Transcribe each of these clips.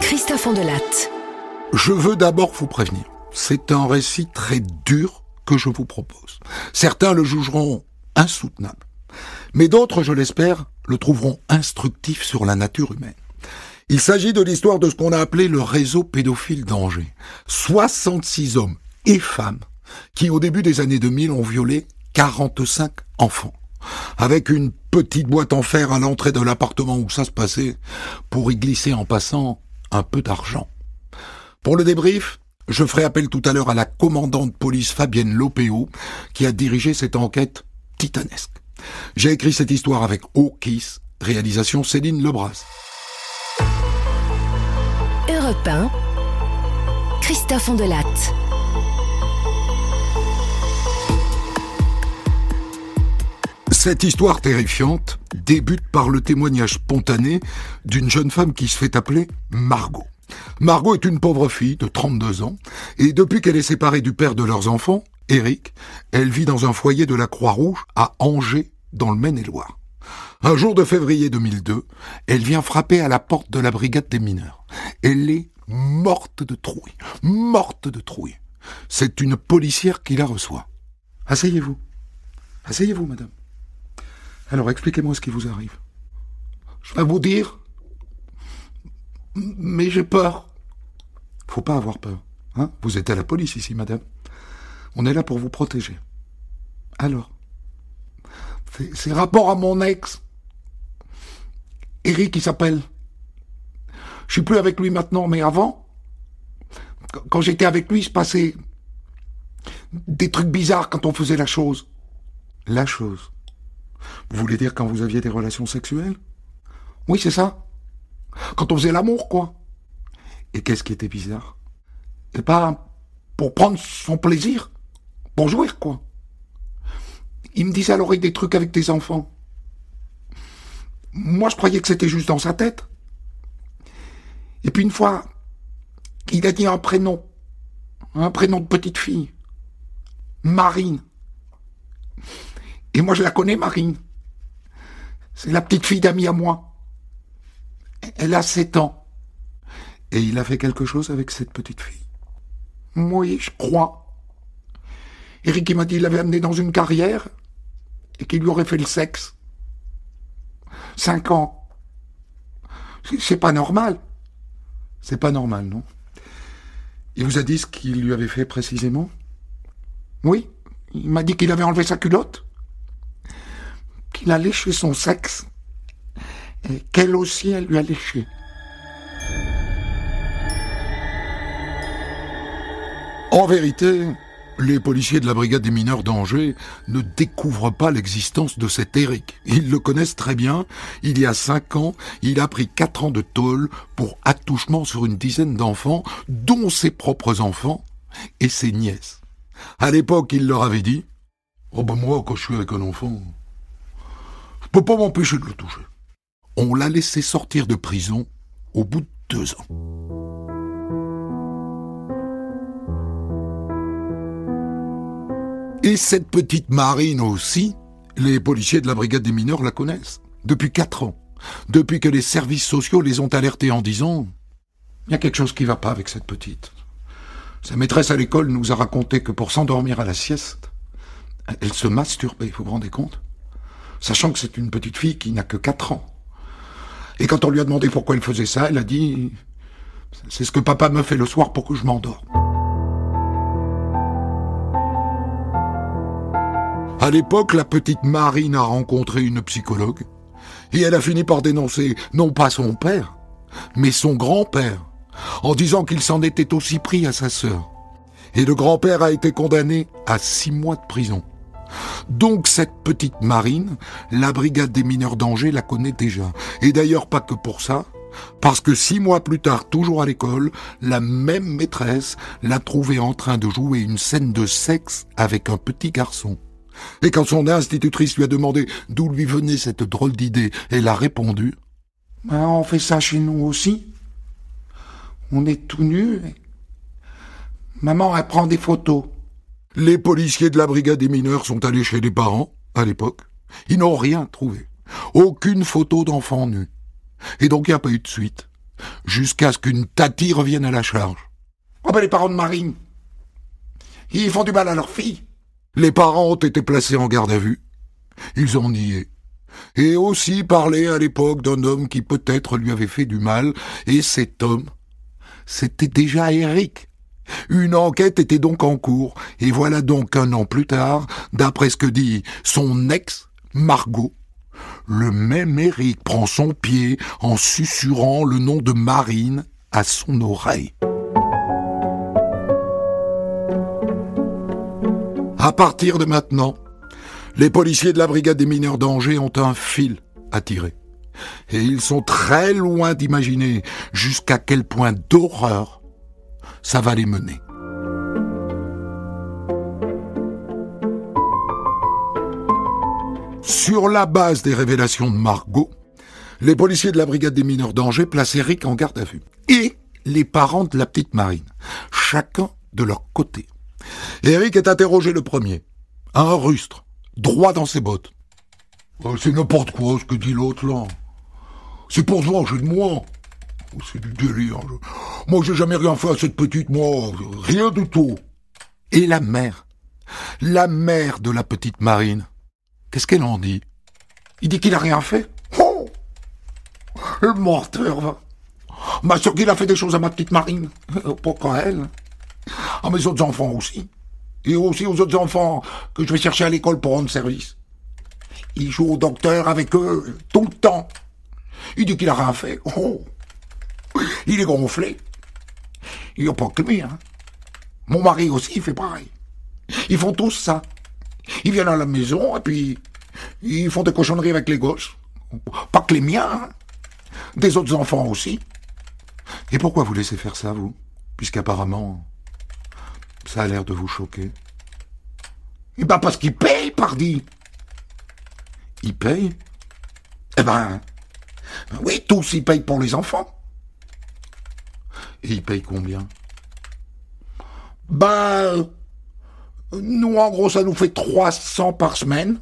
Christophe Ondelatte. Je veux d'abord vous prévenir. C'est un récit très dur que je vous propose. Certains le jugeront insoutenable. Mais d'autres, je l'espère, le trouveront instructif sur la nature humaine. Il s'agit de l'histoire de ce qu'on a appelé le réseau pédophile d'Angers. 66 hommes et femmes qui, au début des années 2000, ont violé 45 enfants. Avec une petite boîte en fer à l'entrée de l'appartement où ça se passait, pour y glisser en passant un peu d'argent. Pour le débrief, je ferai appel tout à l'heure à la commandante police Fabienne Lopéo, qui a dirigé cette enquête titanesque. J'ai écrit cette histoire avec O'Kiss, réalisation Céline Lebras. Europe 1, Christophe Ondelatte. Cette histoire terrifiante débute par le témoignage spontané d'une jeune femme qui se fait appeler Margot. Margot est une pauvre fille de 32 ans, et depuis qu'elle est séparée du père de leurs enfants, Eric, elle vit dans un foyer de la Croix-Rouge à Angers, dans le Maine-et-Loire. Un jour de février 2002, elle vient frapper à la porte de la brigade des mineurs. Elle est morte de trouille, morte de trouille. C'est une policière qui la reçoit. Asseyez-vous. Asseyez-vous, madame. Alors expliquez-moi ce qui vous arrive. Je vais vous dire. Mais j'ai peur. Faut pas avoir peur. Hein vous êtes à la police ici, madame. On est là pour vous protéger. Alors C'est rapport à mon ex. Eric, il s'appelle. Je suis plus avec lui maintenant, mais avant, quand j'étais avec lui, il se passait des trucs bizarres quand on faisait la chose. La chose. Vous voulez dire quand vous aviez des relations sexuelles? Oui, c'est ça. Quand on faisait l'amour, quoi. Et qu'est-ce qui était bizarre? Et pas pour prendre son plaisir, pour jouir, quoi. Il me disait à l'oreille des trucs avec des enfants. Moi, je croyais que c'était juste dans sa tête. Et puis une fois, il a dit un prénom. Un prénom de petite fille. Marine. Et moi, je la connais, Marine. C'est la petite fille d'amis à moi. Elle a sept ans. Et il a fait quelque chose avec cette petite fille. Oui, je crois. Eric, il m'a dit qu'il l'avait amenée dans une carrière et qu'il lui aurait fait le sexe. Cinq ans. C'est pas normal. C'est pas normal, non Il vous a dit ce qu'il lui avait fait précisément? Oui. Il m'a dit qu'il avait enlevé sa culotte qu'il a léché son sexe et qu'elle aussi, elle lui a léché. En vérité, les policiers de la brigade des mineurs d'Angers ne découvrent pas l'existence de cet Eric. Ils le connaissent très bien. Il y a cinq ans, il a pris quatre ans de tôle pour attouchement sur une dizaine d'enfants, dont ses propres enfants et ses nièces. À l'époque, il leur avait dit, oh ben moi, quand je suis avec un enfant, peux pas m'empêcher de le toucher. On l'a laissé sortir de prison au bout de deux ans. Et cette petite Marine aussi, les policiers de la brigade des mineurs la connaissent. Depuis quatre ans. Depuis que les services sociaux les ont alertés en disant Il y a quelque chose qui va pas avec cette petite. Sa maîtresse à l'école nous a raconté que pour s'endormir à la sieste, elle se masturbait, vous vous rendez compte? Sachant que c'est une petite fille qui n'a que 4 ans. Et quand on lui a demandé pourquoi elle faisait ça, elle a dit C'est ce que papa me fait le soir pour que je m'endorme. À l'époque, la petite Marine a rencontré une psychologue et elle a fini par dénoncer non pas son père, mais son grand-père, en disant qu'il s'en était aussi pris à sa sœur. Et le grand-père a été condamné à six mois de prison. Donc cette petite Marine, la brigade des mineurs d'Angers la connaît déjà. Et d'ailleurs pas que pour ça, parce que six mois plus tard, toujours à l'école, la même maîtresse l'a trouvée en train de jouer une scène de sexe avec un petit garçon. Et quand son institutrice lui a demandé d'où lui venait cette drôle d'idée, elle a répondu ben, On fait ça chez nous aussi. On est tout nus. Maman, elle prend des photos. Les policiers de la brigade des mineurs sont allés chez les parents, à l'époque. Ils n'ont rien trouvé. Aucune photo d'enfant nu. Et donc il n'y a pas eu de suite. Jusqu'à ce qu'une tati revienne à la charge. Oh ben les parents de Marine, ils font du mal à leur fille. Les parents ont été placés en garde à vue. Ils ont nié. Et aussi parlé à l'époque d'un homme qui peut-être lui avait fait du mal, et cet homme, c'était déjà Eric. Une enquête était donc en cours, et voilà donc un an plus tard, d'après ce que dit son ex, Margot, le même Eric prend son pied en susurrant le nom de Marine à son oreille. À partir de maintenant, les policiers de la brigade des mineurs d'Angers ont un fil à tirer. Et ils sont très loin d'imaginer jusqu'à quel point d'horreur ça va les mener. Sur la base des révélations de Margot, les policiers de la brigade des mineurs d'Angers placent Eric en garde à vue. Et les parents de la petite Marine, chacun de leur côté. Eric est interrogé le premier. Un rustre, droit dans ses bottes. Oh, c'est n'importe quoi ce que dit l'autre là. C'est pour se venger de moi. C'est du délire. Moi, j'ai jamais rien fait à cette petite, moi. Rien du tout. Et la mère? La mère de la petite Marine? Qu'est-ce qu'elle en dit? Il dit qu'il a rien fait. Oh Le morteur, va. Ma sûr qu'il a fait des choses à ma petite Marine. Pourquoi elle À mes autres enfants aussi. Et aussi aux autres enfants que je vais chercher à l'école pour rendre service. Il joue au docteur avec eux tout le temps. Il dit qu'il a rien fait. Oh Il est gonflé. Il n'y a pas que lui, hein. Mon mari aussi, il fait pareil. Ils font tous ça. Ils viennent à la maison et puis ils font des cochonneries avec les gosses. Pas que les miens, hein. des autres enfants aussi. Et pourquoi vous laissez faire ça, vous? Puisqu'apparemment, ça a l'air de vous choquer. Eh ben parce qu'ils payent, pardi. Ils payent? Eh ben, oui, tous ils payent pour les enfants. Et ils payent combien Ben, nous, en gros, ça nous fait 300 par semaine,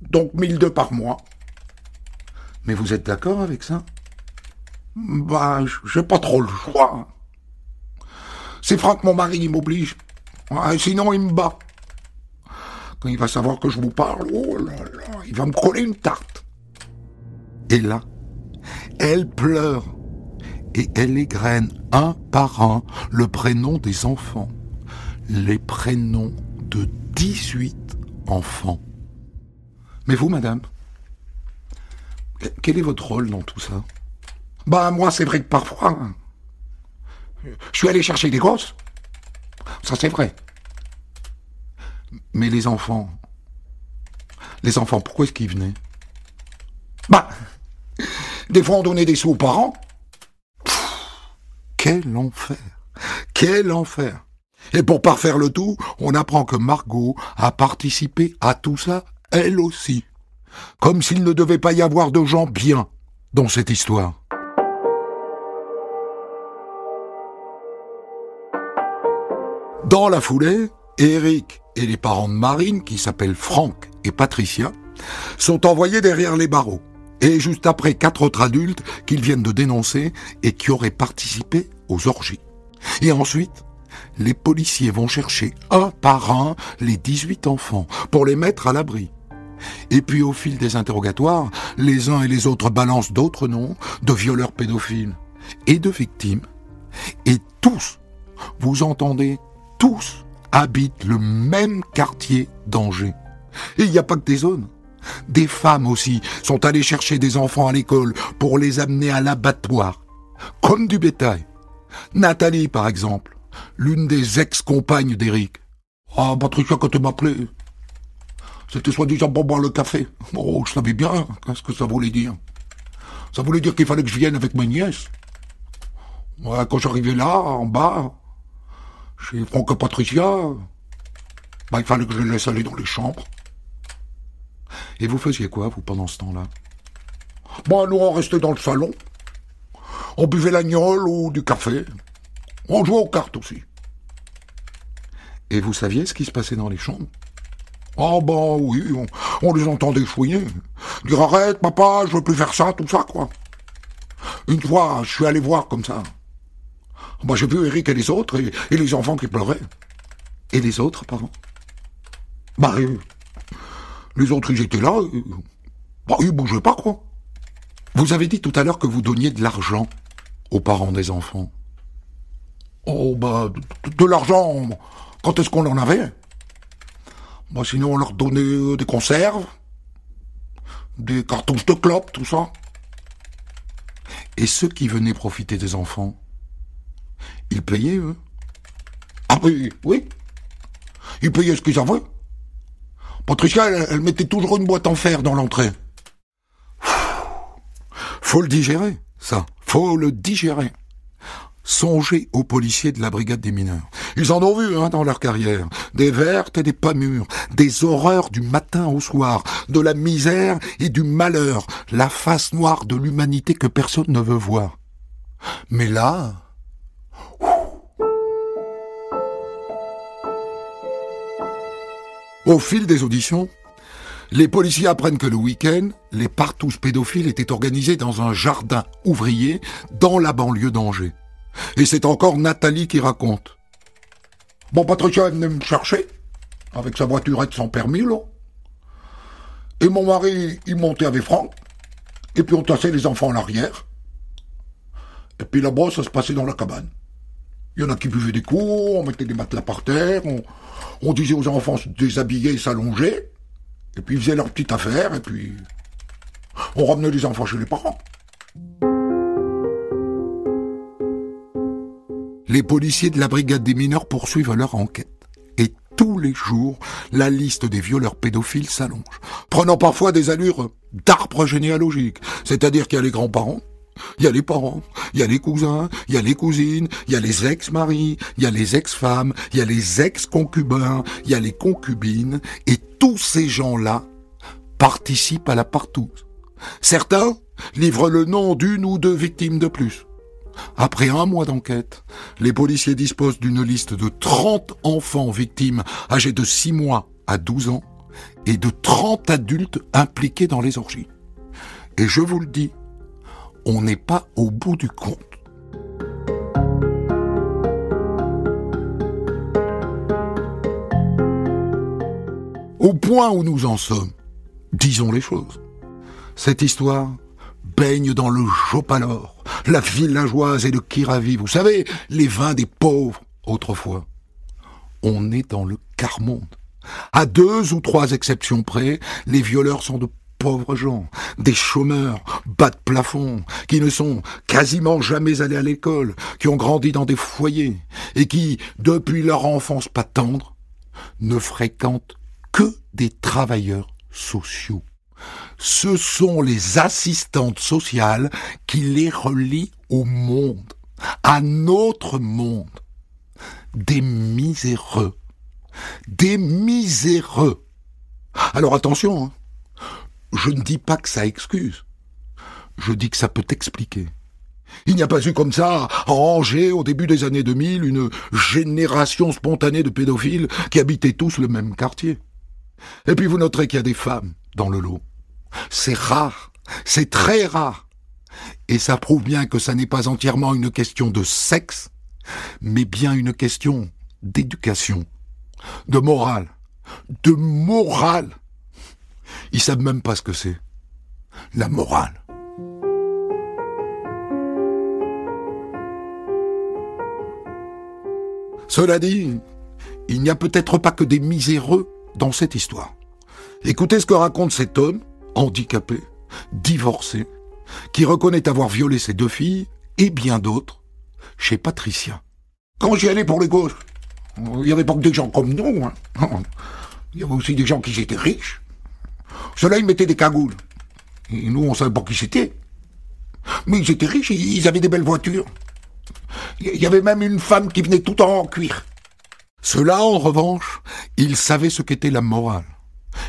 donc 1002 par mois. Mais vous êtes d'accord avec ça? Ben, j'ai pas trop le choix. C'est Franck, mon mari, il m'oblige. sinon, il me bat. Quand il va savoir que je vous parle, oh là là, il va me coller une tarte. Et là, elle pleure et elle égrène un par un le prénom des enfants les prénoms de 18 enfants. Mais vous, madame, quel est votre rôle dans tout ça? Bah moi, c'est vrai que parfois, je suis allé chercher des gosses. Ça, c'est vrai. Mais les enfants, les enfants, pourquoi est-ce qu'ils venaient? Bah, des fois on donnait des sous aux parents. Quel enfer Quel enfer et pour parfaire le tout, on apprend que Margot a participé à tout ça, elle aussi. Comme s'il ne devait pas y avoir de gens bien dans cette histoire. Dans la foulée, Eric et les parents de Marine, qui s'appellent Franck et Patricia, sont envoyés derrière les barreaux. Et juste après quatre autres adultes qu'ils viennent de dénoncer et qui auraient participé aux orgies. Et ensuite, les policiers vont chercher un par un les 18 enfants pour les mettre à l'abri. Et puis au fil des interrogatoires, les uns et les autres balancent d'autres noms de violeurs pédophiles et de victimes. Et tous, vous entendez, tous habitent le même quartier d'Angers. Et il n'y a pas que des zones. Des femmes aussi sont allées chercher des enfants à l'école pour les amener à l'abattoir, comme du bétail. Nathalie, par exemple, l'une des ex-compagnes d'Eric. Ah, Patricia, quand tu m'appelais, c'était soi-disant pour boire le café. Oh, je savais bien qu'est-ce que ça voulait dire. Ça voulait dire qu'il fallait que je vienne avec ma nièce. Ouais, quand j'arrivais là, en bas, chez Franck et Patricia, bah, il fallait que je les laisse aller dans les chambres. Et vous faisiez quoi, vous, pendant ce temps-là? Bah, nous, on restait dans le salon. On buvait l'agnole ou du café. On jouait aux cartes aussi. Et vous saviez ce qui se passait dans les chambres Ah ben oui, on, les entendait fouiller. Dire arrête papa, je veux plus faire ça, tout ça quoi. Une fois, je suis allé voir comme ça. Bah, j'ai vu Eric et les autres, et, les enfants qui pleuraient. Et les autres, pardon Bah, les autres, ils étaient là. bah, ils bougeaient pas, quoi. Vous avez dit tout à l'heure que vous donniez de l'argent aux parents des enfants. Oh, bah, de, l'argent, quand est-ce qu'on en avait? Bah, sinon, on leur donnait des conserves, des cartouches de clopes, tout ça. Et ceux qui venaient profiter des enfants, ils payaient, eux Ah oui, oui. Ils payaient ce qu'ils avaient. Patricia, elle, mettait toujours une boîte en fer dans l'entrée. Faut le digérer, ça. Faut le digérer. Songez aux policiers de la brigade des mineurs. Ils en ont vu hein, dans leur carrière. Des vertes et des pas mûres, des horreurs du matin au soir, de la misère et du malheur, la face noire de l'humanité que personne ne veut voir. Mais là... Au fil des auditions, les policiers apprennent que le week-end, les partous pédophiles étaient organisés dans un jardin ouvrier dans la banlieue d'Angers. Et c'est encore Nathalie qui raconte. Bon, Patricia, venait me chercher, avec sa voiturette sans permis, là. Et mon mari, il montait avec Franck, et puis on tassait les enfants à l'arrière. Et puis là-bas, ça se passait dans la cabane. Il y en a qui buvaient des coups, on mettait des matelas par terre, on, on disait aux enfants se déshabiller et s'allonger, et puis ils faisaient leur petite affaire, et puis on ramenait les enfants chez les parents. les policiers de la brigade des mineurs poursuivent leur enquête. Et tous les jours, la liste des violeurs pédophiles s'allonge, prenant parfois des allures d'arbre généalogique, c'est-à-dire qu'il y a les grands-parents, il y a les parents, il y a les cousins, il y a les cousines, il y a les ex-maris, il y a les ex-femmes, il y a les ex-concubins, il y a les concubines, et tous ces gens-là participent à la partouze. Certains livrent le nom d'une ou deux victimes de plus. Après un mois d'enquête, les policiers disposent d'une liste de 30 enfants victimes âgés de 6 mois à 12 ans et de 30 adultes impliqués dans les orgies. Et je vous le dis, on n'est pas au bout du compte. Au point où nous en sommes, disons les choses. Cette histoire baigne dans le Jopalor, la villageoise et le Kiravi, vous savez, les vins des pauvres autrefois. On est dans le quart-monde. À deux ou trois exceptions près, les violeurs sont de pauvres gens, des chômeurs, bas de plafond, qui ne sont quasiment jamais allés à l'école, qui ont grandi dans des foyers, et qui, depuis leur enfance pas tendre, ne fréquentent que des travailleurs sociaux ce sont les assistantes sociales qui les relient au monde, à notre monde. Des miséreux. Des miséreux. Alors attention, hein. Je ne dis pas que ça excuse. Je dis que ça peut expliquer. Il n'y a pas eu comme ça, à Angers, au début des années 2000, une génération spontanée de pédophiles qui habitaient tous le même quartier. Et puis vous noterez qu'il y a des femmes dans le lot. C'est rare, c'est très rare. Et ça prouve bien que ça n'est pas entièrement une question de sexe, mais bien une question d'éducation, de morale, de morale. Ils savent même pas ce que c'est. La morale. Cela dit, il n'y a peut-être pas que des miséreux dans cette histoire. Écoutez ce que raconte cet homme handicapé, divorcé, qui reconnaît avoir violé ses deux filles et bien d'autres chez Patricia. Quand j'y allais pour les gauches, il n'y avait pas que des gens comme nous. Hein. Il y avait aussi des gens qui étaient riches. Ceux-là, ils mettaient des cagoules. Et nous, on savait pas qui c'était. Mais ils étaient riches, ils avaient des belles voitures. Il y avait même une femme qui venait tout en cuir. Ceux-là, en revanche, ils savaient ce qu'était la morale.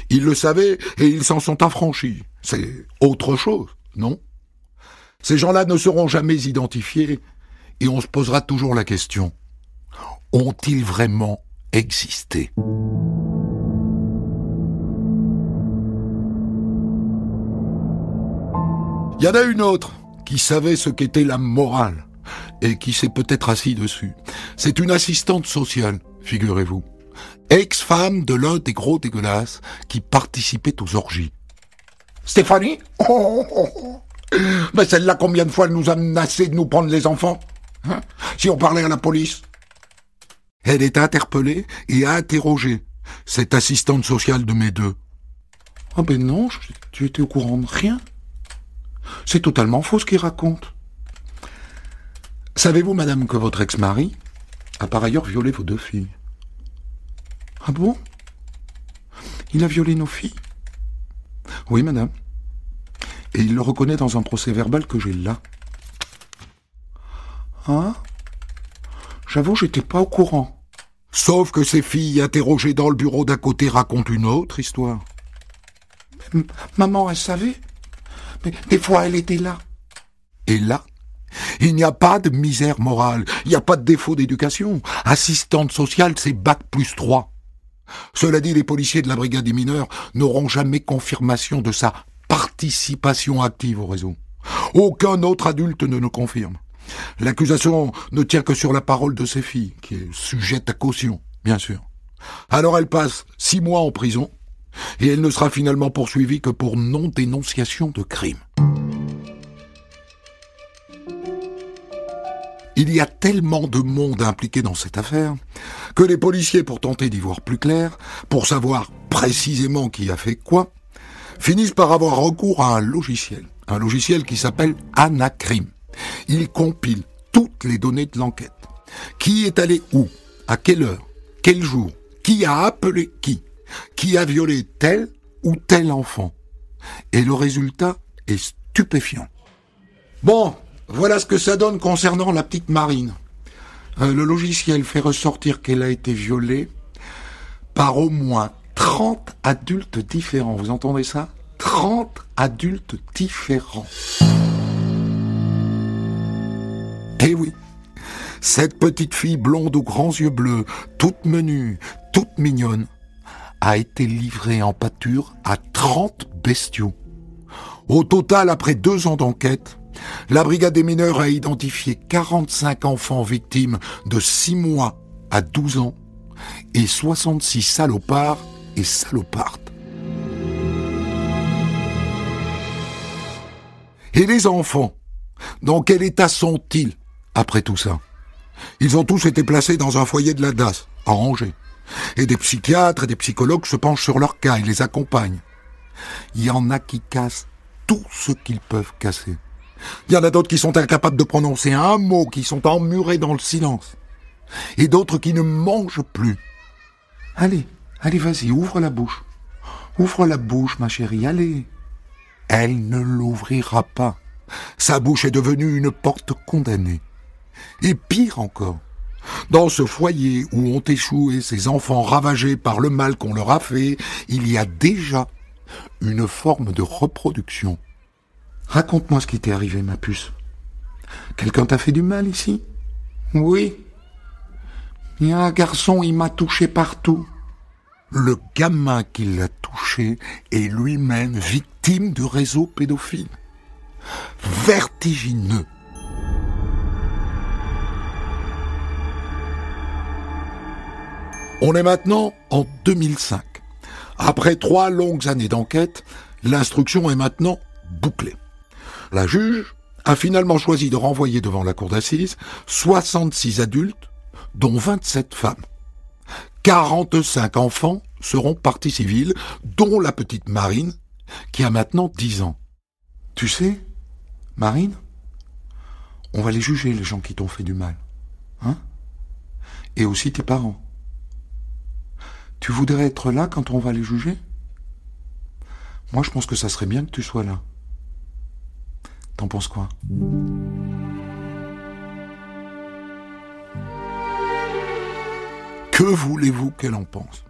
Ils le savaient et ils s'en sont affranchis. C'est autre chose, non? Ces gens-là ne seront jamais identifiés et on se posera toujours la question. Ont-ils vraiment existé? Il y en a une autre qui savait ce qu'était la morale et qui s'est peut-être assis dessus. C'est une assistante sociale, figurez-vous. Ex-femme de l'un des gros dégueulasses qui participait aux orgies. Stéphanie oh, oh, oh. Mais celle-là, combien de fois elle nous a menacé de nous prendre les enfants hein Si on parlait à la police? Elle est interpellée et interrogée, cette assistante sociale de mes deux. Ah ben non, tu étais au courant de rien. C'est totalement faux ce qu'il raconte. Savez-vous, madame, que votre ex-mari a par ailleurs violé vos deux filles? Ah bon? Il a violé nos filles? Oui, madame. Et il le reconnaît dans un procès verbal que j'ai là. Hein? J'avoue, j'étais pas au courant. Sauf que ces filles interrogées dans le bureau d'à côté racontent une autre histoire. maman, elle savait? Des fois, elle était là. Et là, il n'y a pas de misère morale, il n'y a pas de défaut d'éducation. Assistante sociale, c'est bac plus 3. Cela dit, les policiers de la brigade des mineurs n'auront jamais confirmation de sa participation active au réseau. Aucun autre adulte ne le confirme. L'accusation ne tient que sur la parole de ses filles, qui est sujette à caution, bien sûr. Alors elle passe six mois en prison, et elle ne sera finalement poursuivie que pour non-dénonciation de crime. Il y a tellement de monde impliqué dans cette affaire que les policiers, pour tenter d'y voir plus clair, pour savoir précisément qui a fait quoi, finissent par avoir recours à un logiciel. Un logiciel qui s'appelle Anacrim. Il compile toutes les données de l'enquête. Qui est allé où? À quelle heure? Quel jour? Qui a appelé qui? Qui a violé tel ou tel enfant Et le résultat est stupéfiant. Bon, voilà ce que ça donne concernant la petite Marine. Euh, le logiciel fait ressortir qu'elle a été violée par au moins 30 adultes différents. Vous entendez ça? 30 adultes différents. Eh oui, cette petite fille blonde aux grands yeux bleus, toute menue, toute mignonne, a été livrée en pâture à 30 bestiaux. Au total, après deux ans d'enquête, la brigade des mineurs a identifié 45 enfants victimes de 6 mois à 12 ans et 66 salopards et salopardes. Et les enfants, dans quel état sont-ils après tout ça? Ils ont tous été placés dans un foyer de la DAS, à Angers. Et des psychiatres et des psychologues se penchent sur leur cas et les accompagnent. Il y en a qui cassent tout ce qu'ils peuvent casser. Il y en a d'autres qui sont incapables de prononcer un mot, qui sont emmurés dans le silence. Et d'autres qui ne mangent plus. Allez, allez, vas-y, ouvre la bouche. Ouvre la bouche, ma chérie, allez. Elle ne l'ouvrira pas. Sa bouche est devenue une porte condamnée. Et pire encore, dans ce foyer où ont échoué ces enfants ravagés par le mal qu'on leur a fait, il y a déjà une forme de reproduction. Raconte-moi ce qui t'est arrivé, ma puce. Quelqu'un t'a fait du mal ici? Oui. Il y a un garçon, il m'a touché partout. Le gamin qui l'a touché est lui-même victime de réseaux pédophiles. Vertigineux. On est maintenant en 2005. Après trois longues années d'enquête, l'instruction est maintenant bouclée. La juge a finalement choisi de renvoyer devant la cour d'assises 66 adultes, dont 27 femmes. 45 enfants seront partis civils, dont la petite Marine, qui a maintenant 10 ans. Tu sais, Marine, on va les juger, les gens qui t'ont fait du mal. Hein? Et aussi tes parents. Tu voudrais être là quand on va les juger? Moi, je pense que ça serait bien que tu sois là. T'en penses quoi? Que voulez-vous qu'elle en pense?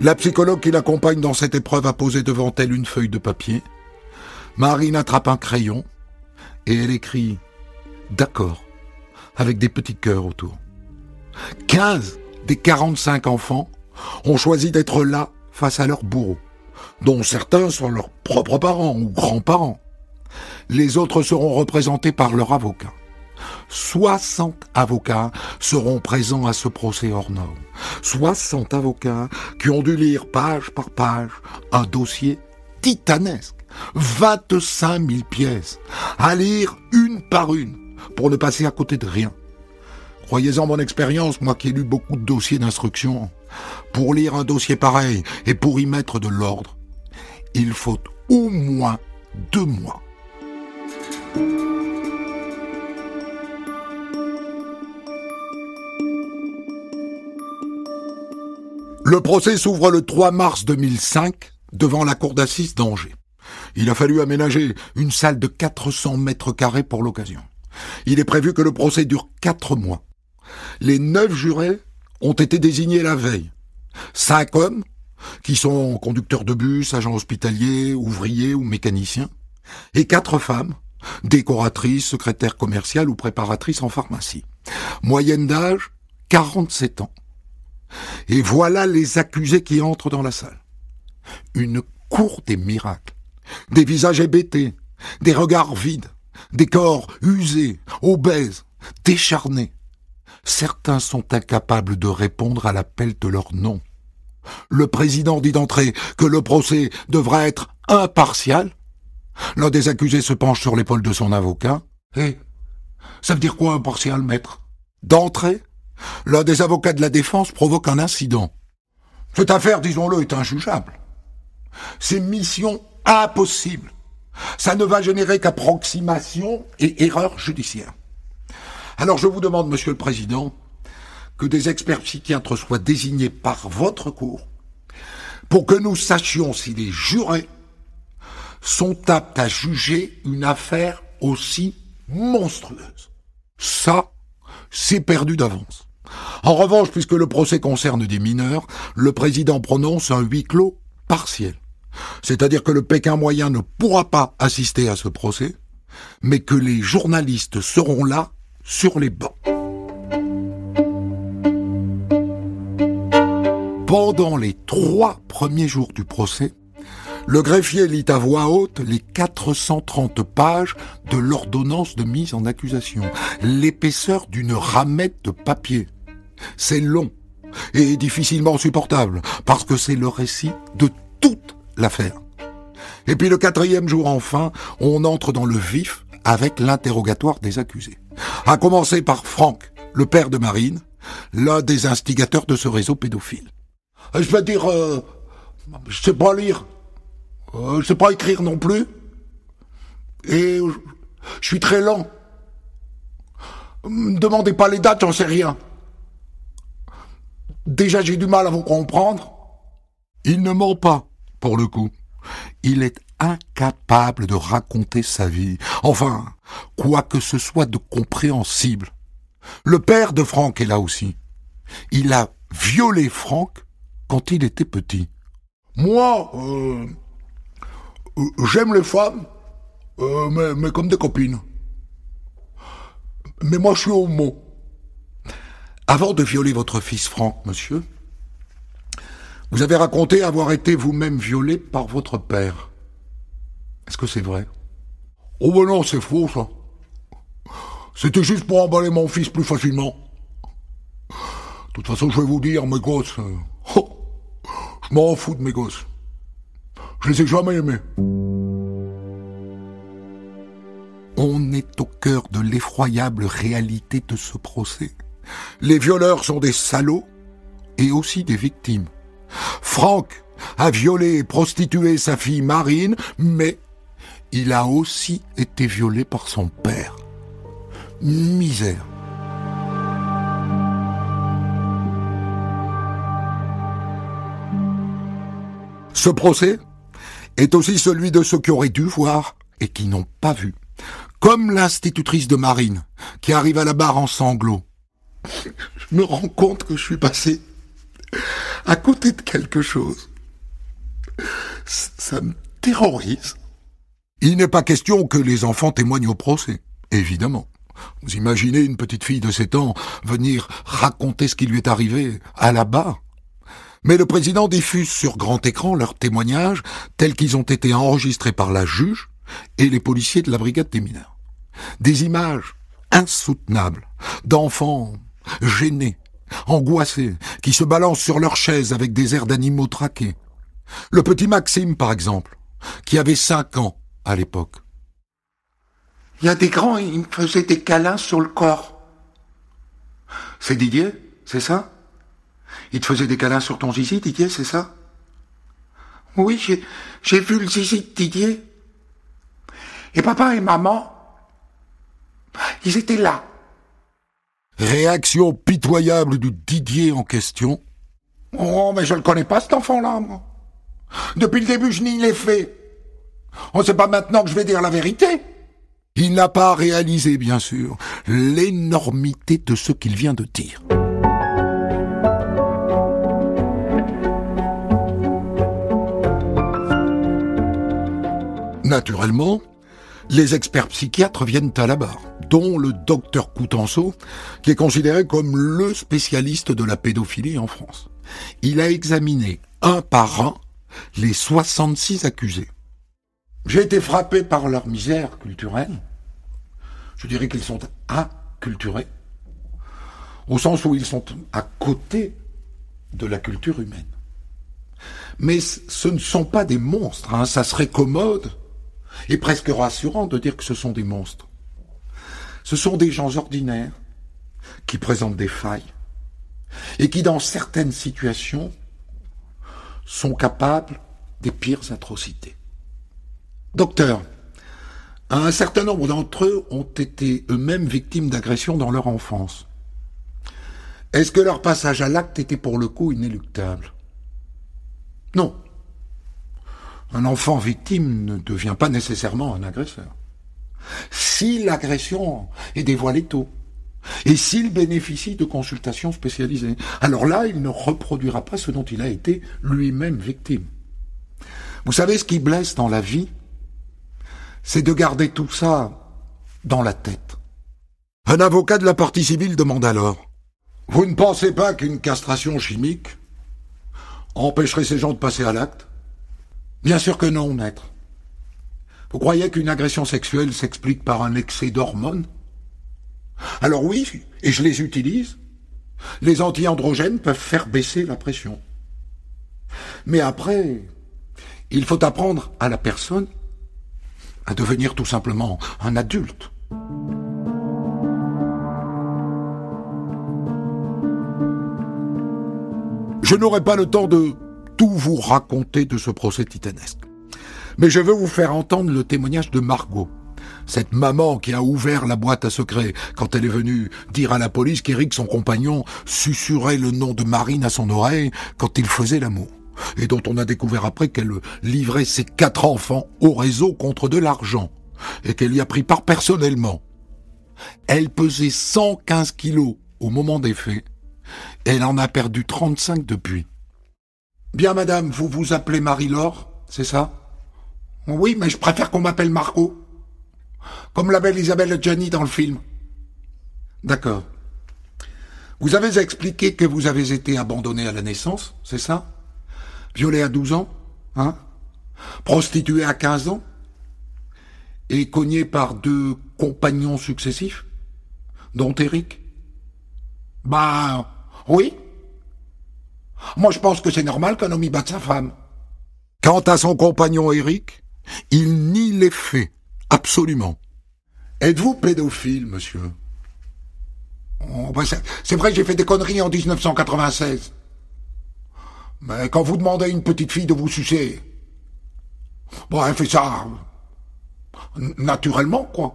La psychologue qui l'accompagne dans cette épreuve a posé devant elle une feuille de papier. Marine attrape un crayon et elle écrit D'accord, avec des petits cœurs autour. 15 des 45 enfants ont choisi d'être là face à leurs bourreaux, dont certains sont leurs propres parents ou grands-parents. Les autres seront représentés par leur avocat. 60 avocats seront présents à ce procès hors norme. 60 avocats qui ont dû lire page par page un dossier titanesque. 25 000 pièces à lire une par une pour ne passer à côté de rien. Croyez-en mon expérience, moi qui ai lu beaucoup de dossiers d'instruction. Pour lire un dossier pareil et pour y mettre de l'ordre, il faut au moins deux mois. Le procès s'ouvre le 3 mars 2005 devant la cour d'assises d'Angers. Il a fallu aménager une salle de 400 mètres carrés pour l'occasion. Il est prévu que le procès dure quatre mois. Les neuf jurés ont été désignés la veille. Cinq hommes, qui sont conducteurs de bus, agents hospitaliers, ouvriers ou mécaniciens, et quatre femmes, décoratrices, secrétaires commerciales ou préparatrices en pharmacie. Moyenne d'âge, 47 ans. Et voilà les accusés qui entrent dans la salle. Une cour des miracles. Des visages hébétés, des regards vides, des corps usés, obèses, décharnés. Certains sont incapables de répondre à l'appel de leur nom. Le président dit d'entrée que le procès devra être impartial. L'un des accusés se penche sur l'épaule de son avocat. Eh, ça veut dire quoi impartial, maître? D'entrée, L'un des avocats de la défense provoque un incident. Cette affaire, disons-le, est injugeable. C'est mission impossible. Ça ne va générer qu'approximation et erreur judiciaire. Alors je vous demande, Monsieur le Président, que des experts psychiatres soient désignés par votre cour pour que nous sachions si les jurés sont aptes à juger une affaire aussi monstrueuse. Ça, c'est perdu d'avance. En revanche, puisque le procès concerne des mineurs, le président prononce un huis clos partiel. C'est-à-dire que le Pékin moyen ne pourra pas assister à ce procès, mais que les journalistes seront là sur les bancs. Pendant les trois premiers jours du procès, le greffier lit à voix haute les 430 pages de l'ordonnance de mise en accusation, l'épaisseur d'une ramette de papier. C'est long et difficilement supportable, parce que c'est le récit de toute l'affaire. Et puis le quatrième jour enfin, on entre dans le vif avec l'interrogatoire des accusés. À commencer par Franck, le père de Marine, l'un des instigateurs de ce réseau pédophile. Je vais dire, euh, je sais pas lire, euh, je sais pas écrire non plus, et je suis très lent. Me demandez pas les dates, j'en sais rien. Déjà, j'ai du mal à vous comprendre. Il ne ment pas, pour le coup. Il est incapable de raconter sa vie. Enfin, quoi que ce soit de compréhensible. Le père de Franck est là aussi. Il a violé Franck quand il était petit. Moi, euh, euh, j'aime les femmes, euh, mais, mais, comme des copines. Mais moi, je suis homo. Avant de violer votre fils Franck, monsieur, vous avez raconté avoir été vous-même violé par votre père. Est-ce que c'est vrai? Oh ben non, c'est faux ça. C'était juste pour emballer mon fils plus facilement. De toute façon, je vais vous dire, mes gosses, euh, oh, je m'en fous de mes gosses. Je les ai jamais aimés. On est au cœur de l'effroyable réalité de ce procès. Les violeurs sont des salauds et aussi des victimes. Franck a violé et prostitué sa fille Marine, mais il a aussi été violé par son père. Misère. Ce procès est aussi celui de ceux qui auraient dû voir et qui n'ont pas vu. Comme l'institutrice de Marine, qui arrive à la barre en sanglots je me rends compte que je suis passé à côté de quelque chose. Ça me terrorise. Il n'est pas question que les enfants témoignent au procès, évidemment. Vous imaginez une petite fille de 7 ans venir raconter ce qui lui est arrivé à la barre Mais le président diffuse sur grand écran leurs témoignages tels qu'ils ont été enregistrés par la juge et les policiers de la brigade des mineurs. Des images insoutenables d'enfants gênés, angoissés, qui se balancent sur leurs chaises avec des airs d'animaux traqués. Le petit Maxime, par exemple, qui avait cinq ans à l'époque. Il y a des grands, ils me faisaient des câlins sur le corps. C'est Didier, c'est ça? Il te faisait des câlins sur ton zizi, Didier, c'est ça? Oui, j'ai vu le zizi de Didier. Et papa et maman, ils étaient là. Réaction pitoyable du Didier en question. Oh, mais je le connais pas, cet enfant-là, moi. Depuis le début, je n'y l'ai fait. On sait pas maintenant que je vais dire la vérité. Il n'a pas réalisé, bien sûr, l'énormité de ce qu'il vient de dire. Naturellement, les experts psychiatres viennent à la barre, dont le docteur Coutenceau, qui est considéré comme le spécialiste de la pédophilie en France. Il a examiné un par un les 66 accusés. J'ai été frappé par leur misère culturelle. Je dirais qu'ils sont acculturés, au sens où ils sont à côté de la culture humaine. Mais ce ne sont pas des monstres, hein. ça serait commode et presque rassurant de dire que ce sont des monstres. Ce sont des gens ordinaires qui présentent des failles et qui, dans certaines situations, sont capables des pires atrocités. Docteur, un certain nombre d'entre eux ont été eux-mêmes victimes d'agressions dans leur enfance. Est-ce que leur passage à l'acte était pour le coup inéluctable? Non. Un enfant victime ne devient pas nécessairement un agresseur. Si l'agression est dévoilée tôt, et s'il bénéficie de consultations spécialisées, alors là, il ne reproduira pas ce dont il a été lui-même victime. Vous savez ce qui blesse dans la vie? C'est de garder tout ça dans la tête. Un avocat de la partie civile demande alors Vous ne pensez pas qu'une castration chimique empêcherait ces gens de passer à l'acte? Bien sûr que non, maître. Vous croyez qu'une agression sexuelle s'explique par un excès d'hormones? Alors oui, et je les utilise. Les anti-androgènes peuvent faire baisser la pression. Mais après, il faut apprendre à la personne à devenir tout simplement un adulte. Je n'aurai pas le temps de tout vous raconter de ce procès titanesque. Mais je veux vous faire entendre le témoignage de Margot, cette maman qui a ouvert la boîte à secret quand elle est venue dire à la police qu'Éric, son compagnon, susurrait le nom de Marine à son oreille quand il faisait l'amour et dont on a découvert après qu'elle livrait ses quatre enfants au réseau contre de l'argent, et qu'elle y a pris part personnellement. Elle pesait 115 kilos au moment des faits. Elle en a perdu 35 depuis. Bien, madame, vous vous appelez Marie-Laure, c'est ça? Oui, mais je préfère qu'on m'appelle Marco. Comme la belle Isabelle Johnny dans le film. D'accord. Vous avez expliqué que vous avez été abandonné à la naissance, c'est ça? Violé à 12 ans, hein Prostitué à 15 ans Et cogné par deux compagnons successifs Dont Eric Bah, oui. Moi, je pense que c'est normal qu'un homme y batte sa femme. Quant à son compagnon Eric, il nie les faits. Absolument. Êtes-vous pédophile, monsieur? Oh, bah, C'est vrai que j'ai fait des conneries en 1996. Mais quand vous demandez à une petite fille de vous sucer, bon, elle fait ça naturellement, quoi.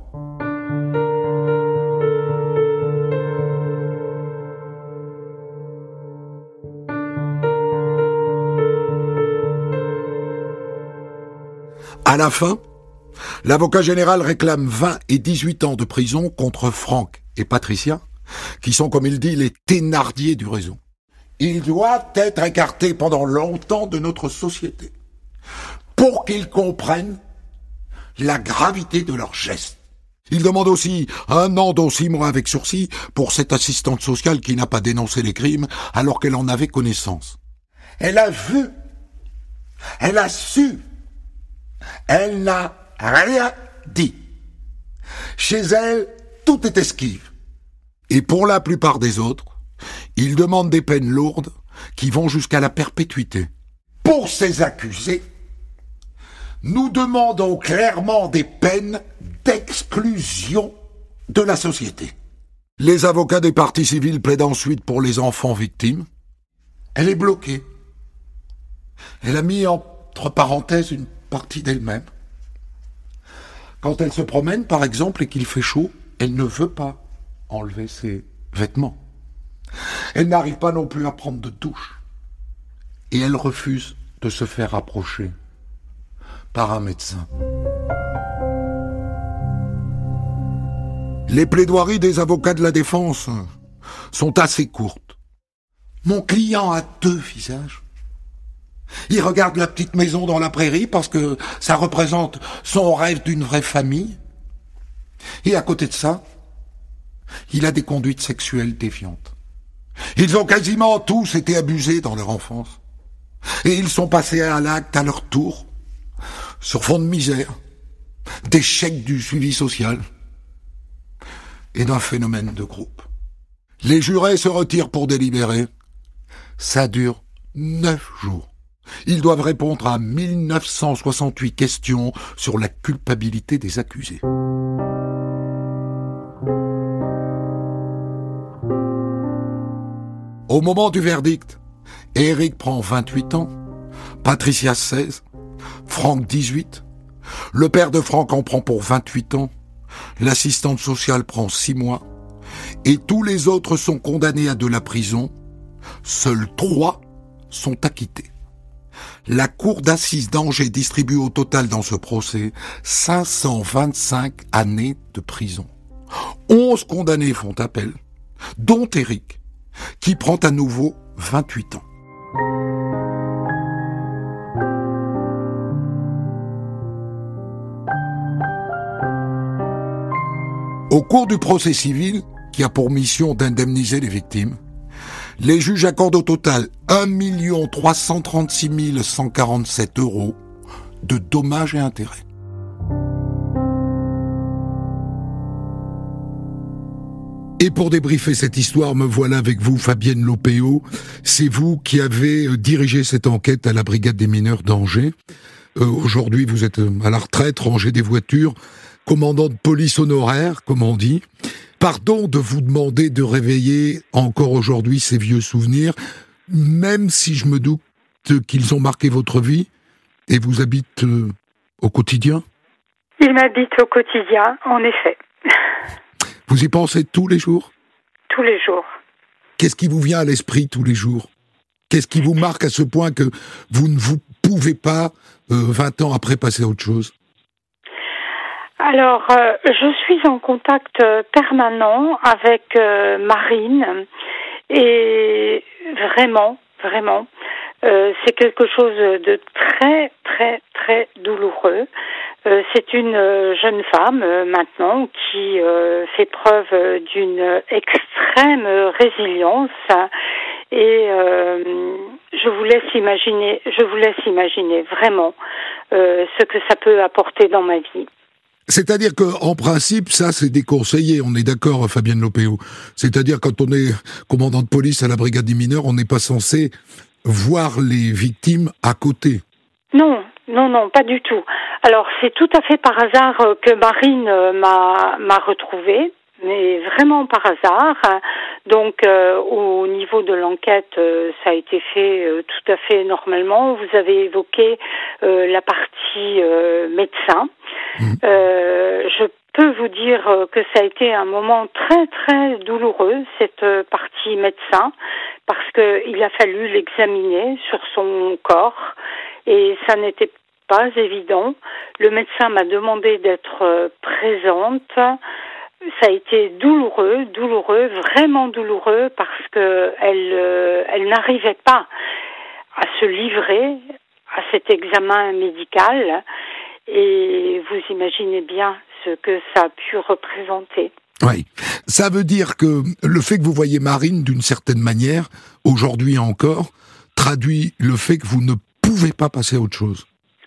À la fin, l'avocat général réclame 20 et 18 ans de prison contre Franck et Patricia, qui sont, comme il dit, les Thénardier du réseau. Ils doivent être écartés pendant longtemps de notre société pour qu'ils comprennent la gravité de leurs gestes. Il demande aussi un an dont six mois avec sursis pour cette assistante sociale qui n'a pas dénoncé les crimes alors qu'elle en avait connaissance. Elle a vu, elle a su, elle n'a rien dit. Chez elle, tout est esquive. Et pour la plupart des autres, ils demandent des peines lourdes qui vont jusqu'à la perpétuité. Pour ces accusés, nous demandons clairement des peines d'exclusion de la société. Les avocats des partis civils plaident ensuite pour les enfants victimes. Elle est bloquée. Elle a mis entre parenthèses une partie d'elle-même. Quand elle se promène, par exemple, et qu'il fait chaud, elle ne veut pas enlever ses vêtements. Elle n'arrive pas non plus à prendre de douche. Et elle refuse de se faire approcher par un médecin. Les plaidoiries des avocats de la défense sont assez courtes. Mon client a deux visages. Il regarde la petite maison dans la prairie parce que ça représente son rêve d'une vraie famille. Et à côté de ça, il a des conduites sexuelles déviantes. Ils ont quasiment tous été abusés dans leur enfance. Et ils sont passés à l'acte à leur tour, sur fond de misère, d'échec du suivi social et d'un phénomène de groupe. Les jurés se retirent pour délibérer. Ça dure neuf jours. Ils doivent répondre à 1968 questions sur la culpabilité des accusés. Au moment du verdict, Eric prend 28 ans, Patricia 16, Franck 18, le père de Franck en prend pour 28 ans, l'assistante sociale prend 6 mois, et tous les autres sont condamnés à de la prison, seuls 3 sont acquittés. La cour d'assises d'Angers distribue au total dans ce procès 525 années de prison. 11 condamnés font appel, dont Eric, qui prend à nouveau 28 ans. Au cours du procès civil, qui a pour mission d'indemniser les victimes, les juges accordent au total 1 336 147 euros de dommages et intérêts. Et pour débriefer cette histoire, me voilà avec vous, Fabienne Lopéo. C'est vous qui avez euh, dirigé cette enquête à la brigade des mineurs d'Angers. Euh, aujourd'hui, vous êtes euh, à la retraite, rangé des voitures, commandant de police honoraire, comme on dit. Pardon de vous demander de réveiller encore aujourd'hui ces vieux souvenirs, même si je me doute qu'ils ont marqué votre vie et vous habitent au quotidien. Ils m'habitent au quotidien, en effet. Vous y pensez tous les jours? Tous les jours. Qu'est-ce qui vous vient à l'esprit tous les jours? Qu'est-ce qui vous marque à ce point que vous ne vous pouvez pas, 20 euh, ans après, passer à autre chose? Alors, euh, je suis en contact euh, permanent avec euh, Marine et vraiment, vraiment, c'est quelque chose de très, très, très douloureux. C'est une jeune femme maintenant qui fait preuve d'une extrême résilience et je vous laisse imaginer, je vous laisse imaginer vraiment ce que ça peut apporter dans ma vie. C'est-à-dire qu'en principe, ça c'est déconseillé, on est d'accord Fabienne Lopéo. C'est-à-dire quand on est commandant de police à la brigade des mineurs, on n'est pas censé voir les victimes à côté. Non, non, non, pas du tout. Alors c'est tout à fait par hasard que Marine euh, m'a m'a retrouvée mais vraiment par hasard. Donc euh, au niveau de l'enquête, euh, ça a été fait euh, tout à fait normalement. Vous avez évoqué la partie médecin. Mmh. je peux vous dire que ça a été un moment très très douloureux cette partie médecin parce qu'il a fallu l'examiner sur son corps et ça n'était pas évident. Le médecin m'a demandé d'être présente ça a été douloureux, douloureux, vraiment douloureux parce que elle, euh, elle n'arrivait pas à se livrer à cet examen médical et vous imaginez bien ce que ça a pu représenter. Oui, ça veut dire que le fait que vous voyez Marine d'une certaine manière, aujourd'hui encore, traduit le fait que vous ne pouvez pas passer à autre chose.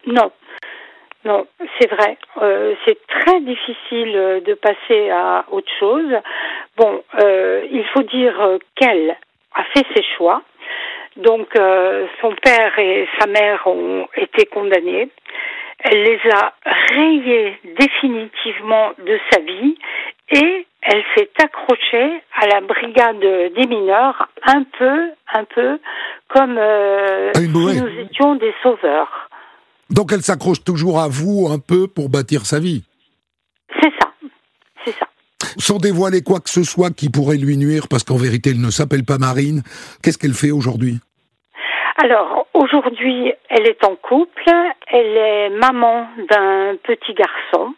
Non, non, c'est vrai. Euh, c'est très difficile euh, de passer à autre chose. Bon, euh, il faut dire qu'elle a fait ses choix. Donc, son père et sa mère ont été condamnés. Elle les a rayés définitivement de sa vie et elle s'est accrochée à la brigade des mineurs un peu, un peu comme si nous étions des sauveurs. Donc elle s'accroche toujours à vous un peu pour bâtir sa vie. C'est ça, c'est ça. Sans dévoiler quoi que ce soit qui pourrait lui nuire, parce qu'en vérité elle ne s'appelle pas Marine, qu'est-ce qu'elle fait aujourd'hui? Alors aujourd'hui, elle est en couple, elle est maman d'un petit garçon,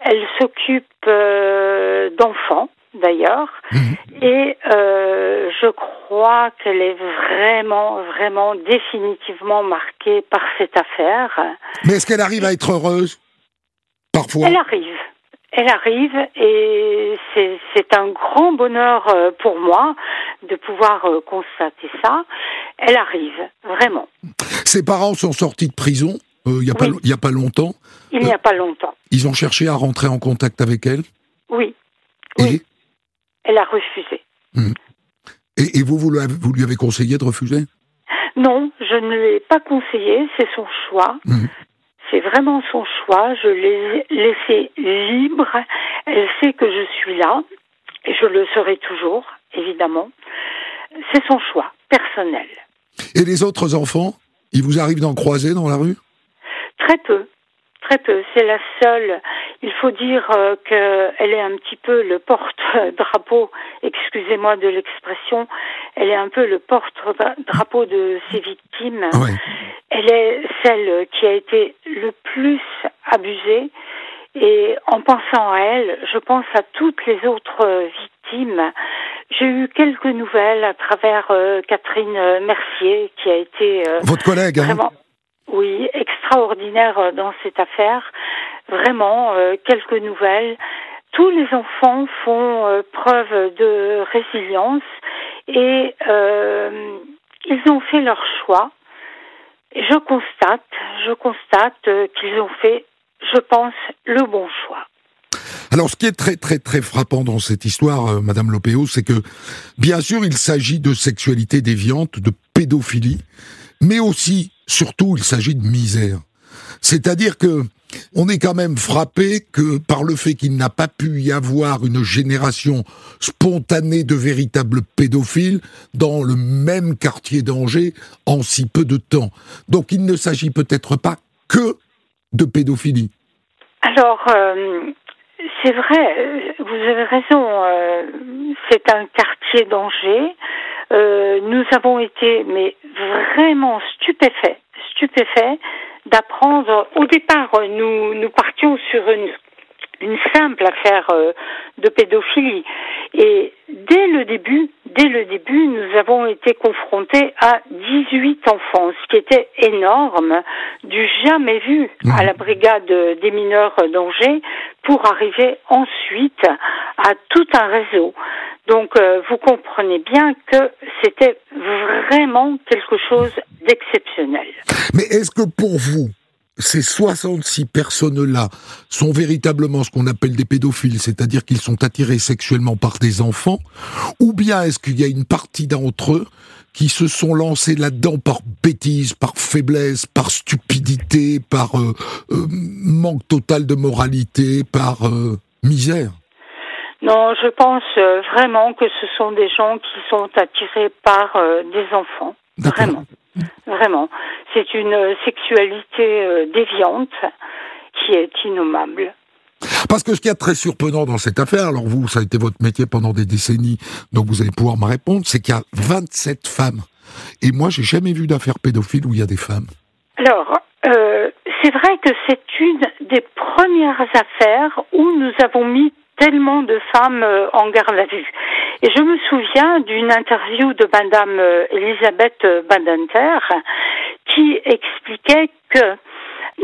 elle s'occupe euh, d'enfants d'ailleurs. Mhm. Et euh, je crois qu'elle est vraiment, vraiment définitivement marquée par cette affaire. Mais est-ce qu'elle arrive à être heureuse? Parfois. Elle arrive. Elle arrive et c'est un grand bonheur euh, pour moi de pouvoir euh, constater ça. Elle arrive, vraiment. Ses parents sont sortis de prison il n'y a, a, pas longtemps. Il n'y a pas longtemps. Ils ont cherché à rentrer en contact avec elle? Oui. oui elle a refusé. Hmm. Et, vous, vous, lui avez conseillé de refuser? Non, je ne lui ai pas conseillé, c'est son choix. Hmm. C'est vraiment son choix, je l'ai laissé libre. Elle sait que je suis là, et je le serai toujours, évidemment. C'est son choix, personnel. Et les autres enfants, il vous arrive d'en croiser dans la rue? Très peu. Très peu. C'est la seule. Il faut dire euh, qu'elle est un petit peu le porte-drapeau, excusez-moi de l'expression, elle est un peu le porte-drapeau de ses victimes. Elle est celle qui a été le plus abusée. Et en pensant à elle, je pense à toutes les autres victimes. J'ai eu quelques nouvelles à travers euh, Catherine Mercier, qui a été euh, votre collègue. Hein vraiment, oui, extraordinaire euh, dans cette affaire. Vraiment, euh, quelques nouvelles. Tous les enfants font euh, preuve de résilience et ils ont fait leur choix. je constate, je constate qu'ils ont fait, je pense, le bon choix. Alors, ce qui est très très très frappant dans cette histoire, Madame Lopéo, c'est que, bien sûr, il s'agit de sexualité déviante, de pédophilie, mais aussi, surtout, il s'agit de misère. C'est-à-dire que on est quand même frappé que par le fait qu'il n'a pas pu y avoir une génération spontanée de véritables pédophiles dans le même quartier d'Angers en si peu de temps. Donc il ne s'agit peut-être pas que de pédophilie. Alors, euh, c'est vrai, vous avez raison, euh, c'est un quartier d'Angers. Euh, nous avons été mais vraiment stupéfaits, stupéfaits d'apprendre. Au départ, nous nous partions sur une une simple affaire euh, de pédophilie. Et dès le début, dès le début, nous avons été confrontés à 18 enfants, ce qui était énorme, du jamais vu à la brigade des mineurs d'Angers pour arriver ensuite à tout un réseau. Donc euh, vous comprenez bien que c'était vraiment quelque chose d'exceptionnel. Mais est-ce que pour vous, ces 66 personnes-là sont véritablement ce qu'on appelle des pédophiles, c'est-à-dire qu'ils sont attirés sexuellement par des enfants, ou bien est-ce qu'il y a une partie d'entre eux qui se sont lancés là-dedans par bêtise, par faiblesse, par stupidité, par euh, euh, manque total de moralité, par euh, misère? Non, je pense vraiment que ce sont des gens qui sont attirés par des enfants. Vraiment. Vraiment. C'est une sexualité euh, déviante qui est innommable. Parce que ce qui est très surprenant dans cette affaire, alors vous, ça a été votre métier pendant des décennies, donc vous allez pouvoir me répondre, c'est qu'il y a 27 femmes. Et moi, j'ai jamais vu d'affaire pédophile où il y a des femmes. Alors, euh, c'est vrai que c'est une des premières affaires où nous avons mis tellement de femmes euh, en garde à vue. Et je me souviens d'une interview de Madame euh, Elisabeth Badinter qui expliquait que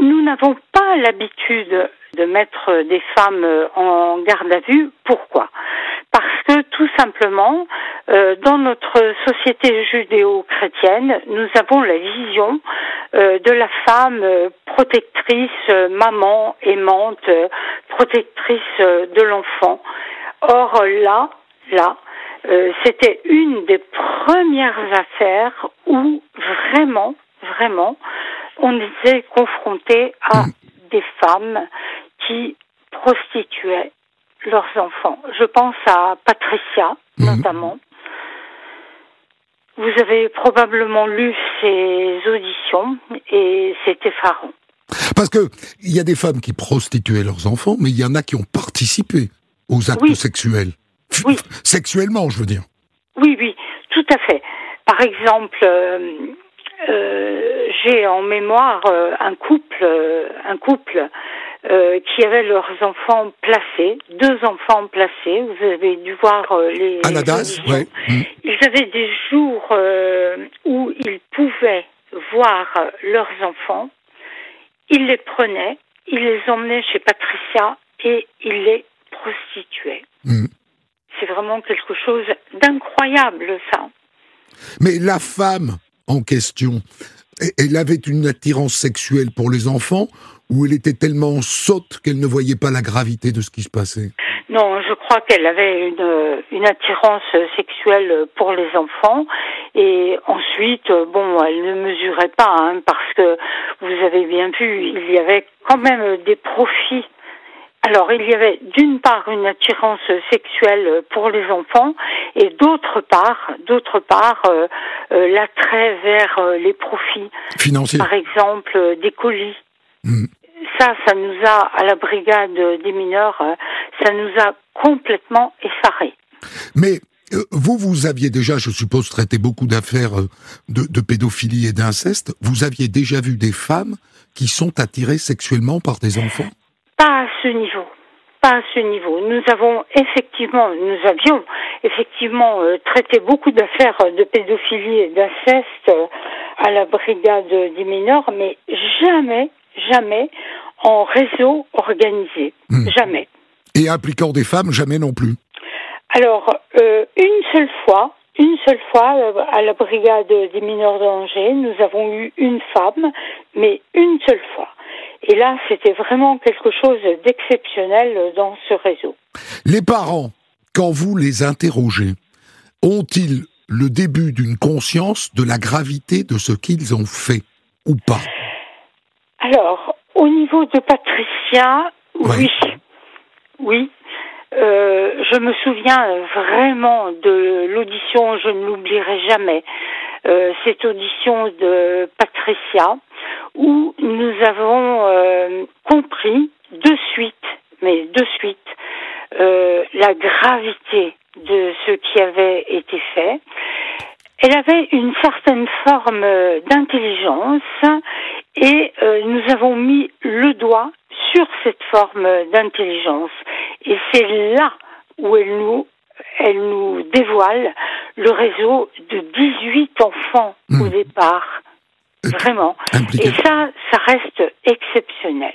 nous n'avons pas l'habitude de mettre des femmes euh, en garde à vue. Pourquoi? Parce que tout simplement, euh, dans notre société judéo-chrétienne, nous avons la vision euh, de la femme euh, protectrice, euh, maman, aimante, euh, protectrice de l'enfant. Or là, là, c'était une des premières affaires où vraiment, vraiment, on était confronté à des femmes qui prostituaient leurs enfants. Je pense à Patricia, Mhm. notamment. Vous avez probablement lu ses auditions et c'est effarant. Parce que il y a des femmes qui prostituaient leurs enfants, mais il y en a qui ont participé aux actes Oui. sexuels. Oui. Sexuellement, je veux dire. Oui, oui, tout à fait. Par exemple, euh, j'ai en mémoire euh, un couple, euh, un couple euh, qui avait leurs enfants placés, deux enfants placés. Vous avez dû voir euh, les. À la DAS, ouais. Ils avaient des jours euh, où ils pouvaient voir euh, leurs enfants. Ils les prenaient, ils les emmenaient chez Patricia et ils les prostituaient. Mm. C'est vraiment quelque chose d'incroyable, ça. Mais la femme en question, elle avait une attirance sexuelle pour les enfants ou elle était tellement sotte qu'elle ne voyait pas la gravité de ce qui se passait Non, je crois qu'elle avait une, une attirance sexuelle pour les enfants et ensuite, bon, elle ne mesurait pas hein, parce que vous avez bien vu, il y avait quand même des profits. Alors, il y avait d'une part une attirance sexuelle pour les enfants et d'autre part, d'autre part, euh, euh, l'attrait vers euh, les profits. Financier Par exemple, des colis. Mm. Ça, ça nous a, à la brigade des mineurs, ça nous a complètement effarés. Mais vous, vous aviez déjà, je suppose, traité beaucoup d'affaires de, de pédophilie et d'inceste. Vous aviez déjà vu des femmes qui sont attirées sexuellement par des enfants? Pas à ce niveau. Pas à ce niveau. Nous avons effectivement, nous avions effectivement euh, traité beaucoup d'affaires de pédophilie et d'inceste euh, à la brigade des mineurs, mais jamais, jamais en réseau organisé. Hmm. Jamais. Et impliquant des femmes, jamais non plus. Alors, euh, une seule fois, une seule fois, à la brigade des mineurs d'Angers, nous avons eu une femme, mais une seule fois. Et là, c'était vraiment quelque chose d'exceptionnel dans ce réseau. Les parents, quand vous les interrogez, ont-ils le début d'une conscience de la gravité de ce qu'ils ont fait ou pas? Alors, au niveau de Patricia, oui. Oui. Euh, je me souviens vraiment de l'audition, je ne l'oublierai jamais, euh, cette audition de Patricia, où nous avons euh, compris de suite, mais de suite, euh, la gravité de ce qui avait été fait. Elle avait une certaine forme d'intelligence et euh, nous avons mis le doigt sur cette forme d'intelligence. Et c'est là où elle nous, elle nous dévoile le réseau de 18 enfants au Mmh. départ. Vraiment. Et ça, ça reste exceptionnel.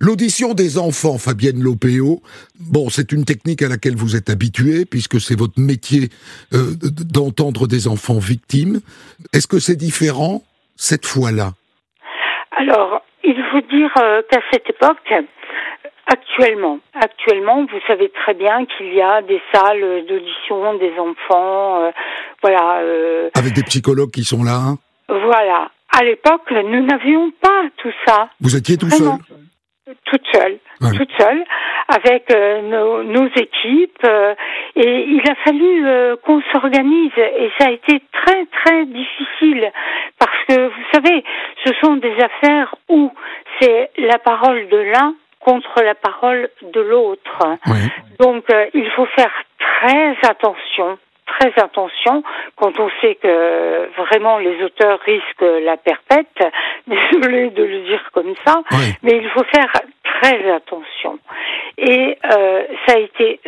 L'audition des enfants, Fabienne Lopéo, bon, c'est une technique à laquelle vous êtes habituée, puisque c'est votre métier euh, d'entendre des enfants victimes. Est-ce que c'est différent cette fois-là? Alors, il faut dire euh, qu'à cette époque, actuellement, actuellement, vous savez très bien qu'il y a des salles d'audition des enfants, euh, voilà, euh, Avec des psychologues qui sont là hein voilà. À l'époque, nous n'avions pas tout ça. Vous étiez tout Vraiment. seul toute seule, Ouais. toute seule, avec euh, nos, nos équipes. euh, et il a fallu euh, qu'on s'organise. Et ça a été très, très difficile. Parce que, vous savez, ce sont des affaires où c'est la parole de l'un contre la parole de l'autre. Donc, euh, il faut faire très attention, très attention quand on sait que vraiment les auteurs risquent la perpète. Désolée de le dire comme ça, mais il faut faire très attention. Et euh, ça a été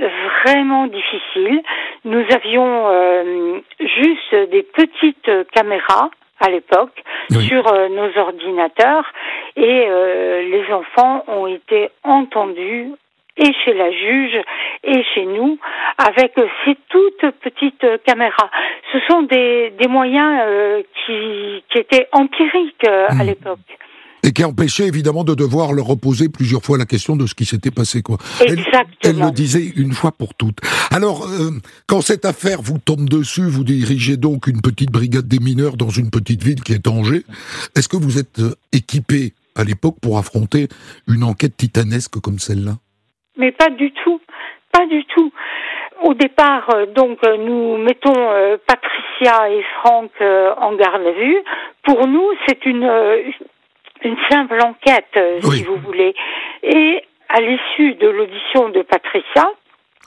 vraiment difficile. Nous avions euh, juste des petites caméras à l'époque Oui. sur euh, nos ordinateurs et euh, les enfants ont été entendus et chez la juge et chez nous avec ces toutes petites caméras. Ce sont des, des moyens euh, qui, qui étaient empiriques euh, à mmh. l'époque et qui empêchait évidemment de devoir leur reposer plusieurs fois la question de ce qui s'était passé. Quoi. Exactement. Elle, le disait une fois pour toutes. Alors, euh, quand cette affaire vous tombe dessus, vous dirigez donc une petite brigade des mineurs dans une petite ville qui est Angers. Est-ce que vous êtes euh, équipé à l'époque pour affronter une enquête titanesque comme celle-là? Mais pas du tout, pas du tout. Au départ, euh, donc, nous mettons Patricia et Franck en garde à vue. Pour nous, c'est une, une simple enquête, euh, si vous voulez. Et à l'issue de l'audition de Patricia...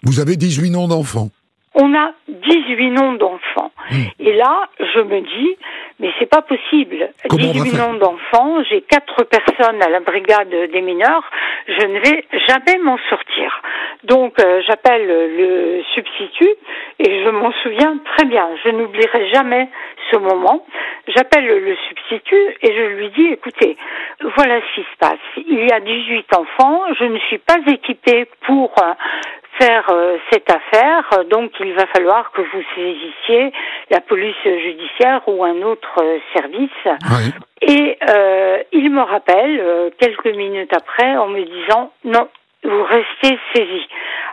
Vous avez 18 noms d'enfants on a 18 noms d'enfants. Hmm. Et là, je me dis, mais c'est pas possible. 18 noms d'enfants, j'ai quatre personnes à la brigade des mineurs, je ne vais jamais m'en sortir. Donc euh, j'appelle le substitut et je m'en souviens très bien. Je n'oublierai jamais ce moment. J'appelle le substitut et je lui dis écoutez, voilà ce qui se passe. Il y a 18 enfants, je ne suis pas équipée pour euh, faire euh, cette affaire, donc il va falloir que vous saisissiez la police judiciaire ou un autre service. Et il me rappelle quelques minutes après en me disant non, vous restez saisi.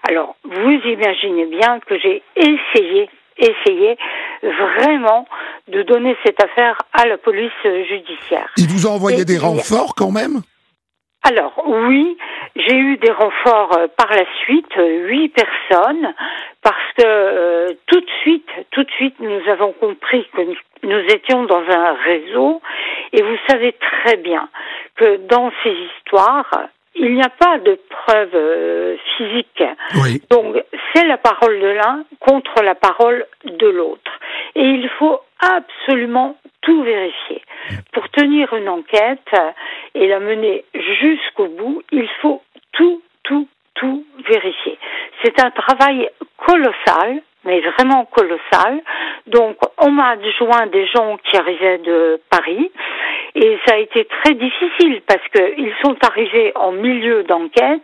Alors, vous imaginez bien que j'ai essayé, essayé vraiment de donner cette affaire à la police judiciaire. Il vous a envoyé des renforts quand même? Alors oui, j'ai eu des renforts euh, par la suite, euh, huit personnes, parce que euh, tout de suite, tout de suite, nous avons compris que nous étions dans un réseau, et vous savez très bien que dans ces histoires, il n'y a pas de preuve euh, physique. Donc c'est la parole de l'un contre la parole de l'autre. Et il faut absolument tout vérifier. Pour tenir une enquête et la mener jusqu'au bout, il faut tout, tout, tout vérifier. C'est un travail colossal mais vraiment colossal. Donc, on m'a adjoint des gens qui arrivaient de Paris, et ça a été très difficile parce qu'ils sont arrivés en milieu d'enquête.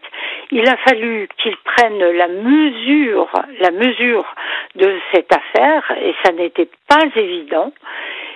Il a fallu qu'ils prennent la mesure, la mesure de cette affaire, et ça n'était pas évident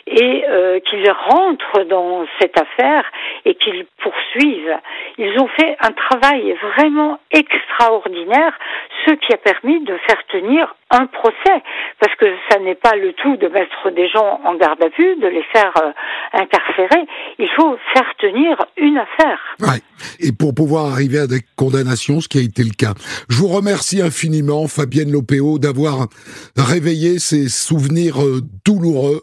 et euh, qu'ils rentrent dans cette affaire et qu'ils poursuivent. Ils ont fait un travail vraiment extraordinaire, ce qui a permis de faire tenir un procès, parce que ça n'est pas le tout de mettre des gens en garde à vue, de les faire euh, incarcérer, il faut faire tenir une affaire. Ouais. Et pour pouvoir arriver à des condamnations, ce qui a été le cas. Je vous remercie infiniment, Fabienne Lopéo, d'avoir réveillé ces souvenirs euh, douloureux